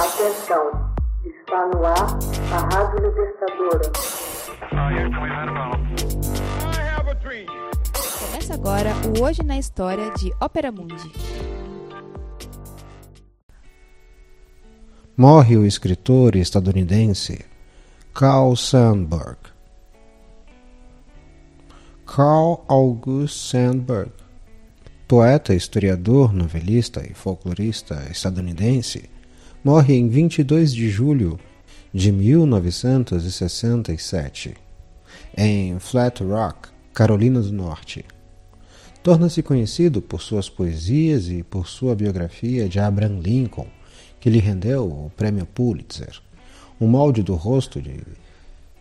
Atenção, está no ar a Rádio Libertadora. Começa agora o Hoje na História de Ópera Mundi. Morre o escritor estadunidense Carl Sandburg. Carl August Sandburg, poeta, historiador, novelista e folclorista estadunidense, morre em 22 de julho de 1967, em Flat Rock, Carolina do Norte. Torna-se conhecido por suas poesias e por sua biografia de Abraham Lincoln, que lhe rendeu o prêmio Pulitzer. Um molde do rosto de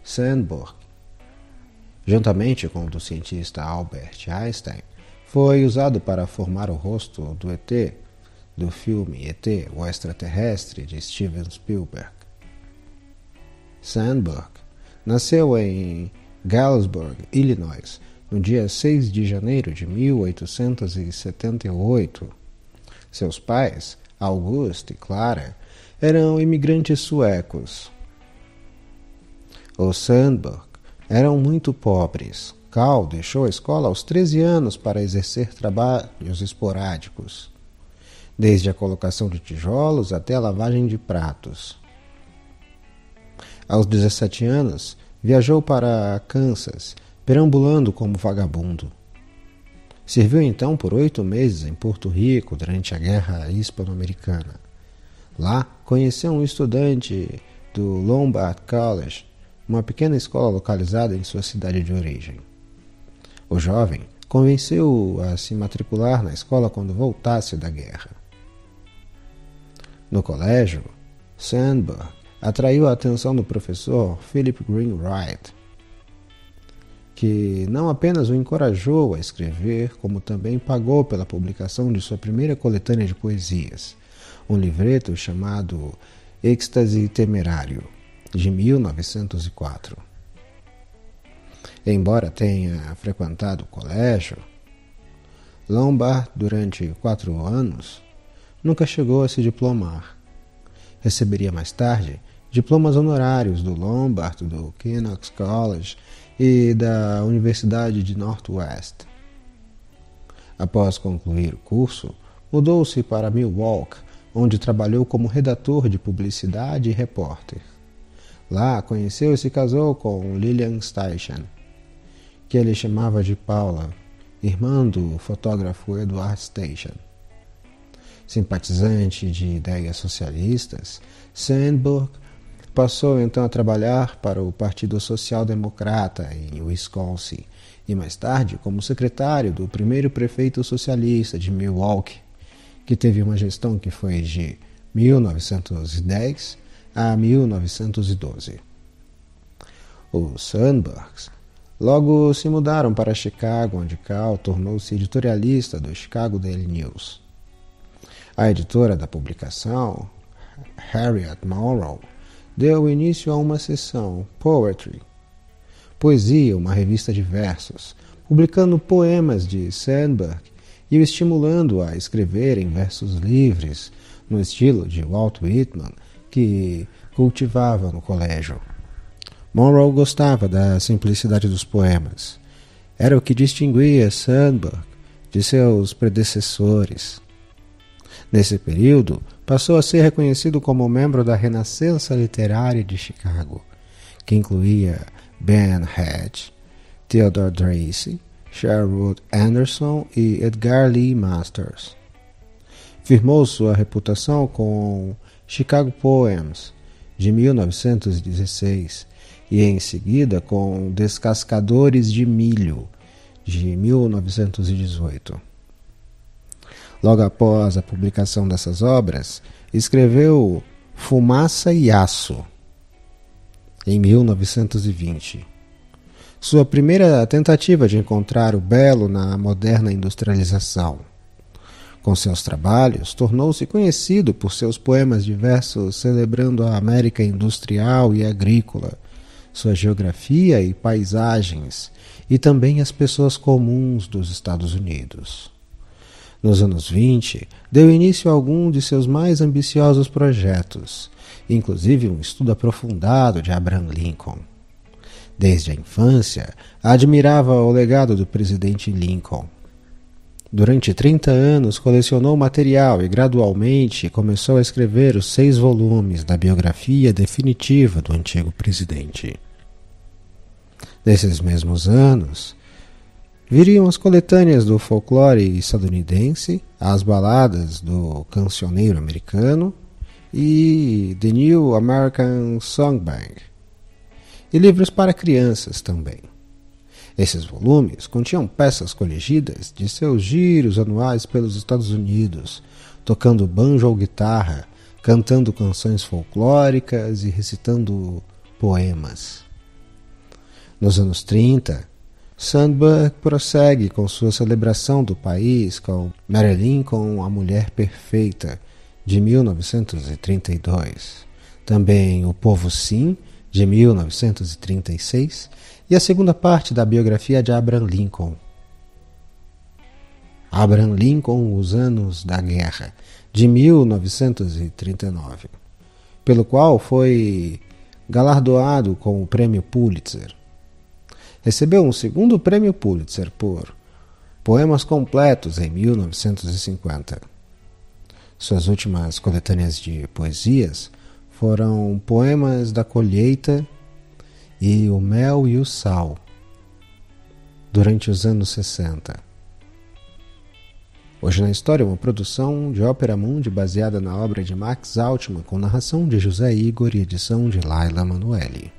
Sandburg juntamente com o do cientista Albert Einstein, foi usado para formar o rosto do ET do filme ET, o extraterrestre de Steven Spielberg. Sandberg nasceu em Galesburg, Illinois, no dia 6 de janeiro de 1878. Seus pais, August e Clara, eram imigrantes suecos. O Sandberg eram muito pobres. Cal deixou a escola aos 13 anos para exercer trabalhos esporádicos, desde a colocação de tijolos até a lavagem de pratos. Aos 17 anos, viajou para Kansas, perambulando como vagabundo. Serviu então por oito meses em Porto Rico durante a Guerra Hispano-Americana. Lá, conheceu um estudante do Lombard College uma pequena escola localizada em sua cidade de origem. O jovem convenceu-o a se matricular na escola quando voltasse da guerra. No colégio, Sandberg atraiu a atenção do professor Philip Green Wright, que não apenas o encorajou a escrever, como também pagou pela publicação de sua primeira coletânea de poesias, um livreto chamado Êxtase Temerário de 1904. Embora tenha frequentado o colégio, Lombard, durante quatro anos, nunca chegou a se diplomar. Receberia mais tarde diplomas honorários do Lombard, do Knox College e da Universidade de Northwest. Após concluir o curso, mudou-se para Milwaukee, onde trabalhou como redator de publicidade e repórter. Lá conheceu e se casou com Lilian Steichen, que ele chamava de Paula, irmã do fotógrafo Edward Steichen. Simpatizante de ideias socialistas, Sandburg passou então a trabalhar para o Partido Social Democrata em Wisconsin e mais tarde como secretário do primeiro prefeito socialista de Milwaukee, que teve uma gestão que foi de 1910 a 1912. Os Sandbergs logo se mudaram para Chicago, onde Cal tornou-se editorialista do Chicago Daily News. A editora da publicação, Harriet Monroe, deu início a uma seção Poetry, Poesia, uma revista de versos, publicando poemas de Sandberg e o estimulando a escrever em versos livres, no estilo de Walt Whitman que cultivava no colégio. Monroe gostava da simplicidade dos poemas. Era o que distinguia Sandburg de seus predecessores. Nesse período, passou a ser reconhecido como membro da Renascença Literária de Chicago, que incluía Ben Hatch, Theodore Tracy, Sherwood Anderson e Edgar Lee Masters. Firmou sua reputação com Chicago Poems, de 1916, e em seguida com Descascadores de Milho, de 1918. Logo após a publicação dessas obras, escreveu Fumaça e Aço, em 1920. Sua primeira tentativa de encontrar o belo na moderna industrialização. Com seus trabalhos, tornou-se conhecido por seus poemas diversos celebrando a América industrial e agrícola, sua geografia e paisagens, e também as pessoas comuns dos Estados Unidos. Nos anos 20, deu início a algum de seus mais ambiciosos projetos, inclusive um estudo aprofundado de Abraham Lincoln. Desde a infância, admirava o legado do presidente Lincoln. Durante 30 anos colecionou material e gradualmente começou a escrever os seis volumes da biografia definitiva do antigo presidente. Nesses mesmos anos, viriam as coletâneas do folclore estadunidense, as baladas do cancioneiro americano e The New American Songbank, e livros para crianças também. Esses volumes continham peças colegidas de seus giros anuais pelos Estados Unidos, tocando banjo ou guitarra, cantando canções folclóricas e recitando poemas. Nos anos 30, Sandberg prossegue com sua celebração do país com Marilyn com a Mulher Perfeita, de 1932. Também O Povo Sim, de 1936, e a segunda parte da biografia de Abraham Lincoln. Abraham Lincoln, Os Anos da Guerra, de 1939, pelo qual foi galardoado com o Prêmio Pulitzer. Recebeu um segundo prêmio Pulitzer por Poemas Completos em 1950. Suas últimas coletâneas de poesias foram Poemas da Colheita e O Mel e o Sal, durante os anos 60. Hoje na História, uma produção de Ópera Mundi baseada na obra de Max Altman, com narração de José Igor e edição de Laila Manuelli.